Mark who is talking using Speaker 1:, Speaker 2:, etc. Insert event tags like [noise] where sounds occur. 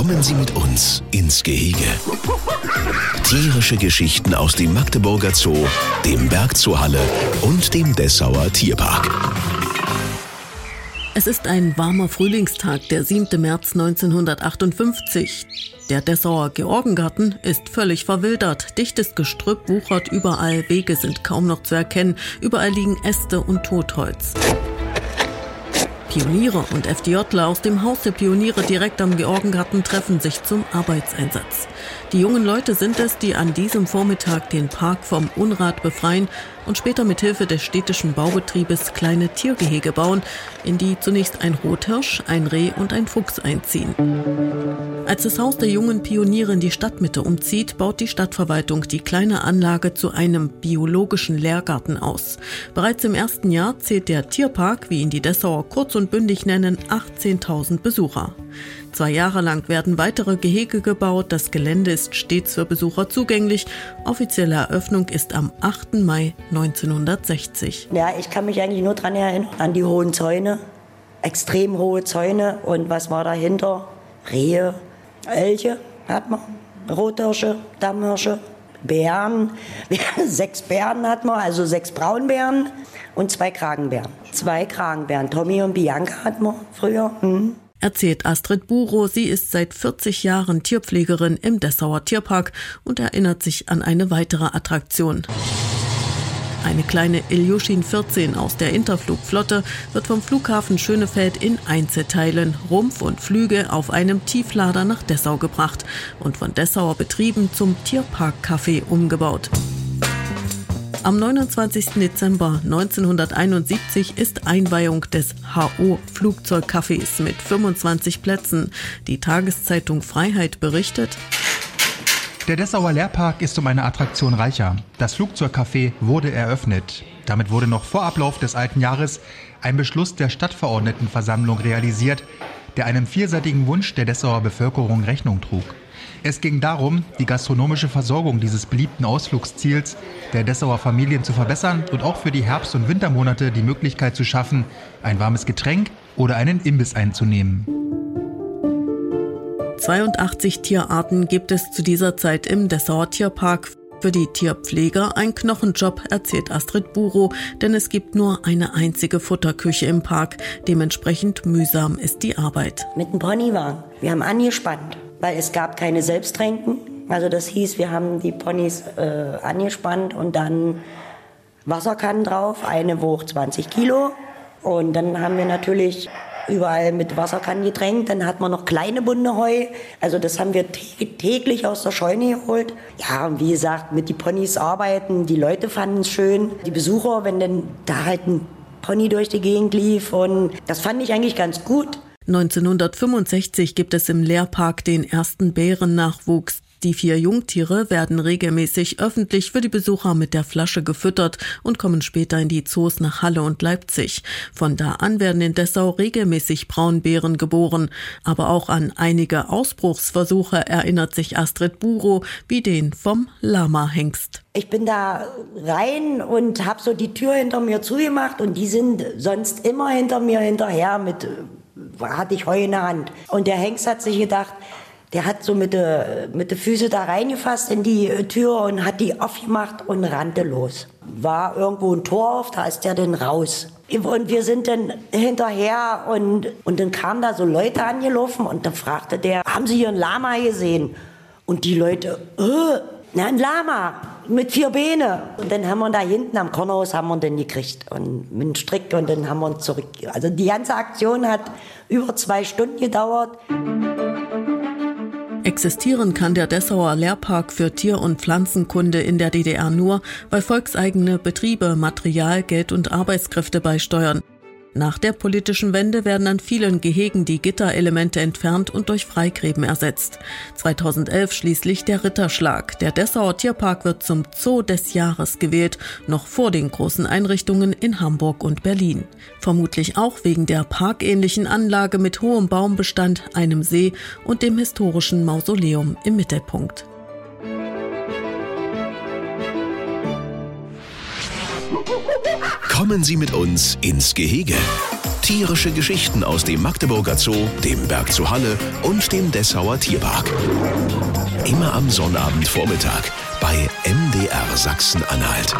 Speaker 1: Kommen Sie mit uns ins Gehege. Tierische Geschichten aus dem Magdeburger Zoo, dem Berg zur Halle und dem Dessauer Tierpark.
Speaker 2: Es ist ein warmer Frühlingstag, der 7. März 1958. Der Dessauer Georgengarten ist völlig verwildert. Dichtes Gestrüpp wuchert überall, Wege sind kaum noch zu erkennen, überall liegen Äste und Totholz. Pioniere und FDJler aus dem Haus der Pioniere direkt am Georgengarten treffen sich zum Arbeitseinsatz. Die jungen Leute sind es, die an diesem Vormittag den Park vom Unrat befreien und später mit Hilfe des städtischen Baubetriebes kleine Tiergehege bauen, in die zunächst ein Rothirsch, ein Reh und ein Fuchs einziehen. Als das Haus der jungen Pioniere in die Stadtmitte umzieht, baut die Stadtverwaltung die kleine Anlage zu einem biologischen Lehrgarten aus. Bereits im ersten Jahr zählt der Tierpark, wie ihn die Dessauer kurz und bündig nennen, 18.000 Besucher. Zwei Jahre lang werden weitere Gehege gebaut. Das Gelände ist stets für Besucher zugänglich. Offizielle Eröffnung ist am 8. Mai 1960.
Speaker 3: Ja, ich kann mich eigentlich nur daran erinnern, an die hohen Zäune. Extrem hohe Zäune. Und was war dahinter? Rehe, Elche hat man, Rothirsche, Dammhirsche, Bären. [laughs] sechs Bären hat man, also sechs Braunbären und zwei Kragenbären. Zwei Kragenbären. Tommy und Bianca hat man früher. Hm
Speaker 2: erzählt Astrid Buro. Sie ist seit 40 Jahren Tierpflegerin im Dessauer Tierpark und erinnert sich an eine weitere Attraktion. Eine kleine Ilyushin 14 aus der Interflugflotte wird vom Flughafen Schönefeld in Einzelteilen, Rumpf und Flüge auf einem Tieflader nach Dessau gebracht und von Dessauer Betrieben zum Tierpark-Café umgebaut. Am 29. Dezember 1971 ist Einweihung des HO Flugzeugcafés mit 25 Plätzen. Die Tageszeitung Freiheit berichtet,
Speaker 4: der Dessauer Lehrpark ist um eine Attraktion reicher. Das Flugzeugcafé wurde eröffnet. Damit wurde noch vor Ablauf des alten Jahres ein Beschluss der Stadtverordnetenversammlung realisiert, der einem vielseitigen Wunsch der Dessauer Bevölkerung Rechnung trug. Es ging darum, die gastronomische Versorgung dieses beliebten Ausflugsziels der Dessauer Familien zu verbessern und auch für die Herbst- und Wintermonate die Möglichkeit zu schaffen, ein warmes Getränk oder einen Imbiss einzunehmen.
Speaker 2: 82 Tierarten gibt es zu dieser Zeit im Dessauer Tierpark. Für die Tierpfleger ein Knochenjob, erzählt Astrid Buro, denn es gibt nur eine einzige Futterküche im Park. Dementsprechend mühsam ist die Arbeit.
Speaker 3: Mit dem Ponywagen. Wir haben angespannt weil es gab keine Selbsttränken. Also das hieß, wir haben die Ponys äh, angespannt und dann Wasserkannen drauf, eine wog 20 Kilo. Und dann haben wir natürlich überall mit Wasserkannen getränkt. Dann hat man noch kleine bunte Heu. Also das haben wir täglich aus der Scheune geholt. Ja, und wie gesagt, mit die Ponys arbeiten. Die Leute fanden es schön. Die Besucher, wenn denn da halt ein Pony durch die Gegend lief. Und das fand ich eigentlich ganz gut.
Speaker 2: 1965 gibt es im Lehrpark den ersten Bärennachwuchs. Die vier Jungtiere werden regelmäßig öffentlich für die Besucher mit der Flasche gefüttert und kommen später in die Zoos nach Halle und Leipzig. Von da an werden in Dessau regelmäßig Braunbären geboren. Aber auch an einige Ausbruchsversuche erinnert sich Astrid Buro, wie den vom Lama-Hengst.
Speaker 3: Ich bin da rein und habe so die Tür hinter mir zugemacht und die sind sonst immer hinter mir hinterher mit hatte ich Heu in der Hand. Und der Hengst hat sich gedacht, der hat so mit den mit de Füße da reingefasst in die äh, Tür und hat die aufgemacht und rannte los. War irgendwo ein Tor auf, da ist der dann raus. Und wir sind dann hinterher und, und dann kamen da so Leute angelaufen und dann fragte der, haben Sie hier einen Lama gesehen? Und die Leute, äh, na, ein Lama mit vier Beine. Und dann haben wir da hinten am Kornhaus haben wir den gekriegt und mit einem Strick und dann haben wir uns zurück. Also die ganze Aktion hat über zwei Stunden gedauert.
Speaker 2: Existieren kann der Dessauer Lehrpark für Tier- und Pflanzenkunde in der DDR nur, weil volkseigene Betriebe Material, Geld und Arbeitskräfte beisteuern. Nach der politischen Wende werden an vielen Gehegen die Gitterelemente entfernt und durch Freigräben ersetzt. 2011 schließlich der Ritterschlag. Der Dessauer Tierpark wird zum Zoo des Jahres gewählt, noch vor den großen Einrichtungen in Hamburg und Berlin. Vermutlich auch wegen der parkähnlichen Anlage mit hohem Baumbestand, einem See und dem historischen Mausoleum im Mittelpunkt.
Speaker 1: Kommen Sie mit uns ins Gehege. Tierische Geschichten aus dem Magdeburger Zoo, dem Berg zu Halle und dem Dessauer Tierpark. Immer am Sonnabendvormittag bei MDR Sachsen-Anhalt.